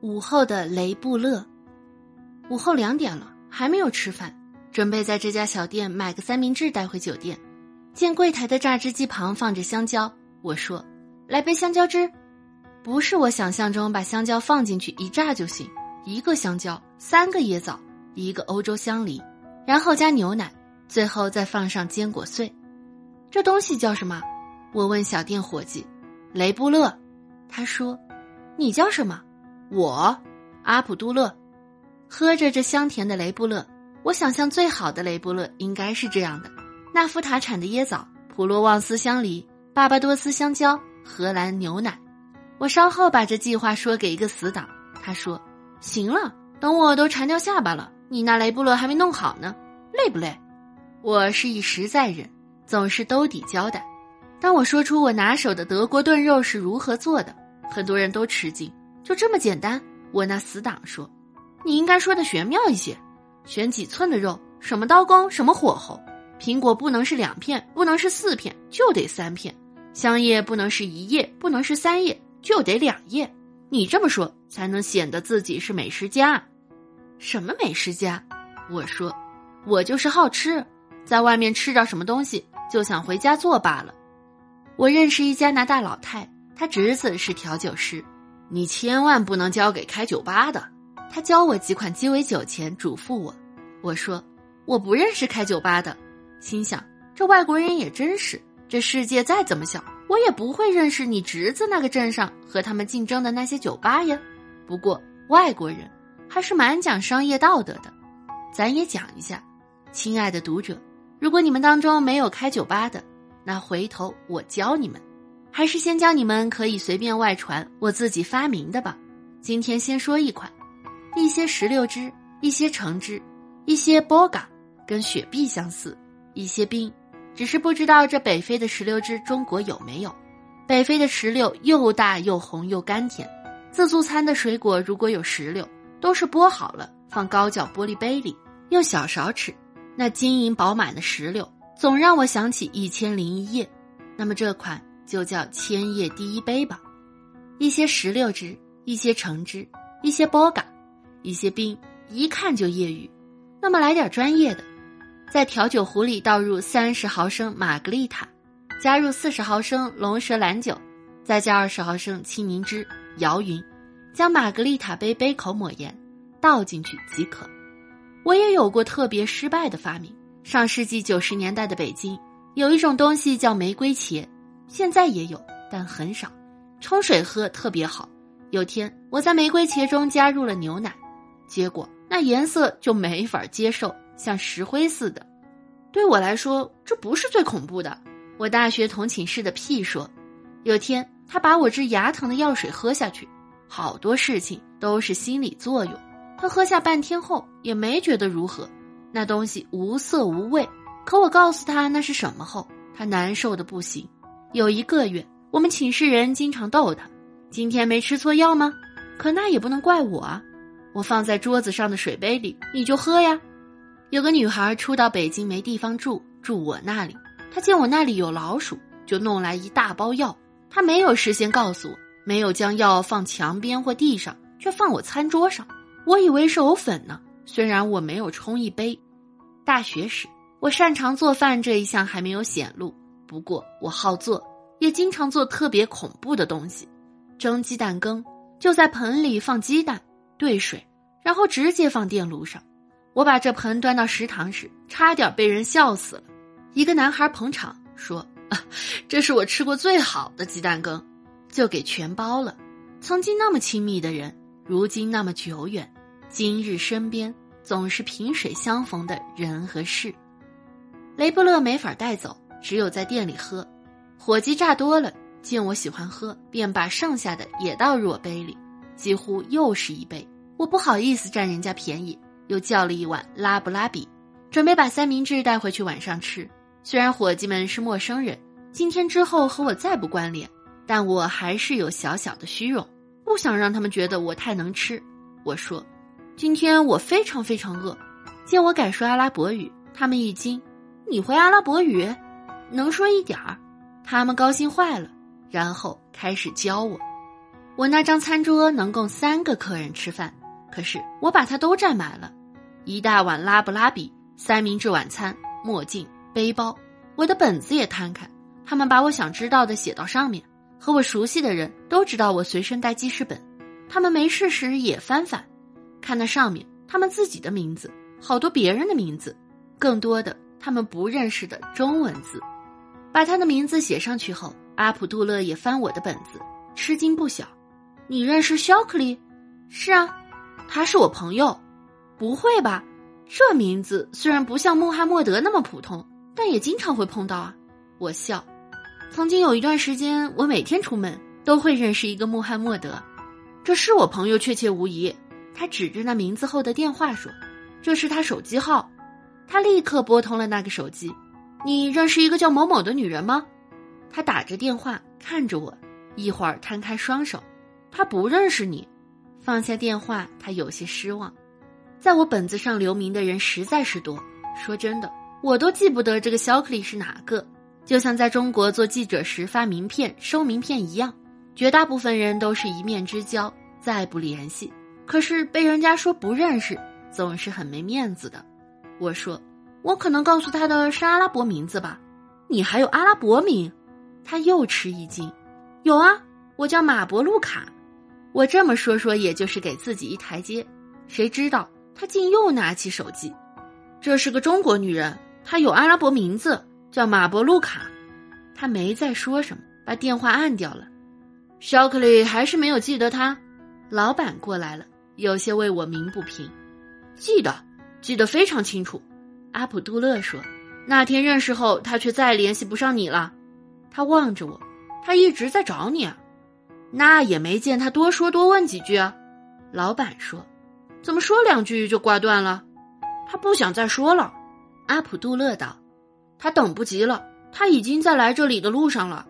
午后的雷布勒。午后两点了，还没有吃饭，准备在这家小店买个三明治带回酒店。见柜台的榨汁机旁放着香蕉，我说：“来杯香蕉汁。”不是我想象中把香蕉放进去一榨就行，一个香蕉，三个椰枣，一个欧洲香梨，然后加牛奶，最后再放上坚果碎。这东西叫什么？我问小店伙计。雷布勒，他说：“你叫什么？”我，阿卜杜勒。喝着这香甜的雷布勒，我想象最好的雷布勒应该是这样的：纳夫塔产的椰枣，普罗旺斯香梨，巴巴多斯香蕉，荷兰牛奶。我稍后把这计划说给一个死党，他说：“行了，等我都馋掉下巴了，你那雷布勒还没弄好呢，累不累？”我是一实在人，总是兜底交代。当我说出我拿手的德国炖肉是如何做的，很多人都吃惊。就这么简单？我那死党说：“你应该说的玄妙一些，选几寸的肉，什么刀工，什么火候。苹果不能是两片，不能是四片，就得三片。香叶不能是一叶，不能是三叶，就得两叶。你这么说才能显得自己是美食家。什么美食家？我说，我就是好吃，在外面吃着什么东西就想回家做罢了。我认识一加拿大老太，她侄子是调酒师。你千万不能交给开酒吧的。他教我几款鸡尾酒前嘱咐我。我说我不认识开酒吧的，心想这外国人也真是。这世界再怎么小，我也不会认识你侄子那个镇上和他们竞争的那些酒吧呀。不过外国人还是蛮讲商业道德的。咱也讲一下，亲爱的读者，如果你们当中没有开酒吧的。那回头我教你们，还是先教你们可以随便外传我自己发明的吧。今天先说一款，一些石榴汁，一些橙汁，一些波嘎，跟雪碧相似，一些冰，只是不知道这北非的石榴汁中国有没有。北非的石榴又大又红又甘甜，自助餐的水果如果有石榴，都是剥好了放高脚玻璃杯里，用小勺吃，那晶莹饱满的石榴。总让我想起一千零一夜，那么这款就叫千叶第一杯吧。一些石榴汁，一些橙汁，一些波嘎，一些冰，一看就业余。那么来点专业的，在调酒壶里倒入三十毫升玛格丽塔，加入四十毫升龙舌兰酒，再加二十毫升青柠汁，摇匀，将玛格丽塔杯杯口抹盐，倒进去即可。我也有过特别失败的发明。上世纪九十年代的北京，有一种东西叫玫瑰茄，现在也有，但很少。冲水喝特别好。有天我在玫瑰茄中加入了牛奶，结果那颜色就没法接受，像石灰似的。对我来说，这不是最恐怖的。我大学同寝室的屁说，有天他把我治牙疼的药水喝下去，好多事情都是心理作用。他喝下半天后也没觉得如何。那东西无色无味，可我告诉他那是什么后，他难受的不行。有一个月，我们寝室人经常逗他：“今天没吃错药吗？”可那也不能怪我啊，我放在桌子上的水杯里，你就喝呀。有个女孩初到北京没地方住，住我那里。她见我那里有老鼠，就弄来一大包药。她没有事先告诉我，没有将药放墙边或地上，却放我餐桌上。我以为是藕粉呢。虽然我没有冲一杯，大学时我擅长做饭这一项还没有显露。不过我好做，也经常做特别恐怖的东西。蒸鸡蛋羹，就在盆里放鸡蛋，兑水，然后直接放电炉上。我把这盆端到食堂时，差点被人笑死了。一个男孩捧场说：“啊这是我吃过最好的鸡蛋羹。”就给全包了。曾经那么亲密的人，如今那么久远。今日身边总是萍水相逢的人和事，雷布勒没法带走，只有在店里喝。火鸡炸多了，见我喜欢喝，便把剩下的也倒入我杯里，几乎又是一杯。我不好意思占人家便宜，又叫了一碗拉布拉比，准备把三明治带回去晚上吃。虽然伙计们是陌生人，今天之后和我再不关联，但我还是有小小的虚荣，不想让他们觉得我太能吃。我说。今天我非常非常饿，见我敢说阿拉伯语，他们一惊。你会阿拉伯语？能说一点儿？他们高兴坏了，然后开始教我。我那张餐桌能供三个客人吃饭，可是我把它都占满了。一大碗拉布拉比、三明治晚餐、墨镜、背包，我的本子也摊开，他们把我想知道的写到上面。和我熟悉的人都知道我随身带记事本，他们没事时也翻翻，看那上面他们自己的名字，好多别人的名字，更多的他们不认识的中文字。把他的名字写上去后，阿普杜勒也翻我的本子，吃惊不小。你认识肖克利？是啊，他是我朋友。不会吧？这名字虽然不像穆罕默德那么普通，但也经常会碰到啊。我笑。曾经有一段时间，我每天出门都会认识一个穆罕默德。这是我朋友，确切无疑。他指着那名字后的电话说：“这是他手机号。”他立刻拨通了那个手机。你认识一个叫某某的女人吗？他打着电话看着我，一会儿摊开双手。他不认识你，放下电话，他有些失望。在我本子上留名的人实在是多，说真的，我都记不得这个肖克利是哪个。就像在中国做记者时发名片、收名片一样，绝大部分人都是一面之交，再不联系。可是被人家说不认识，总是很没面子的。我说，我可能告诉他的是阿拉伯名字吧。你还有阿拉伯名？他又吃一惊。有啊，我叫马伯路卡。我这么说说，也就是给自己一台阶。谁知道他竟又拿起手机，这是个中国女人，她有阿拉伯名字，叫马伯路卡。他没再说什么，把电话按掉了。肖克利还是没有记得他。老板过来了，有些为我鸣不平。记得，记得非常清楚。阿普杜勒说，那天认识后，他却再联系不上你了。他望着我，他一直在找你啊。那也没见他多说多问几句啊，老板说，怎么说两句就挂断了？他不想再说了。阿普杜勒道，他等不及了，他已经在来这里的路上了。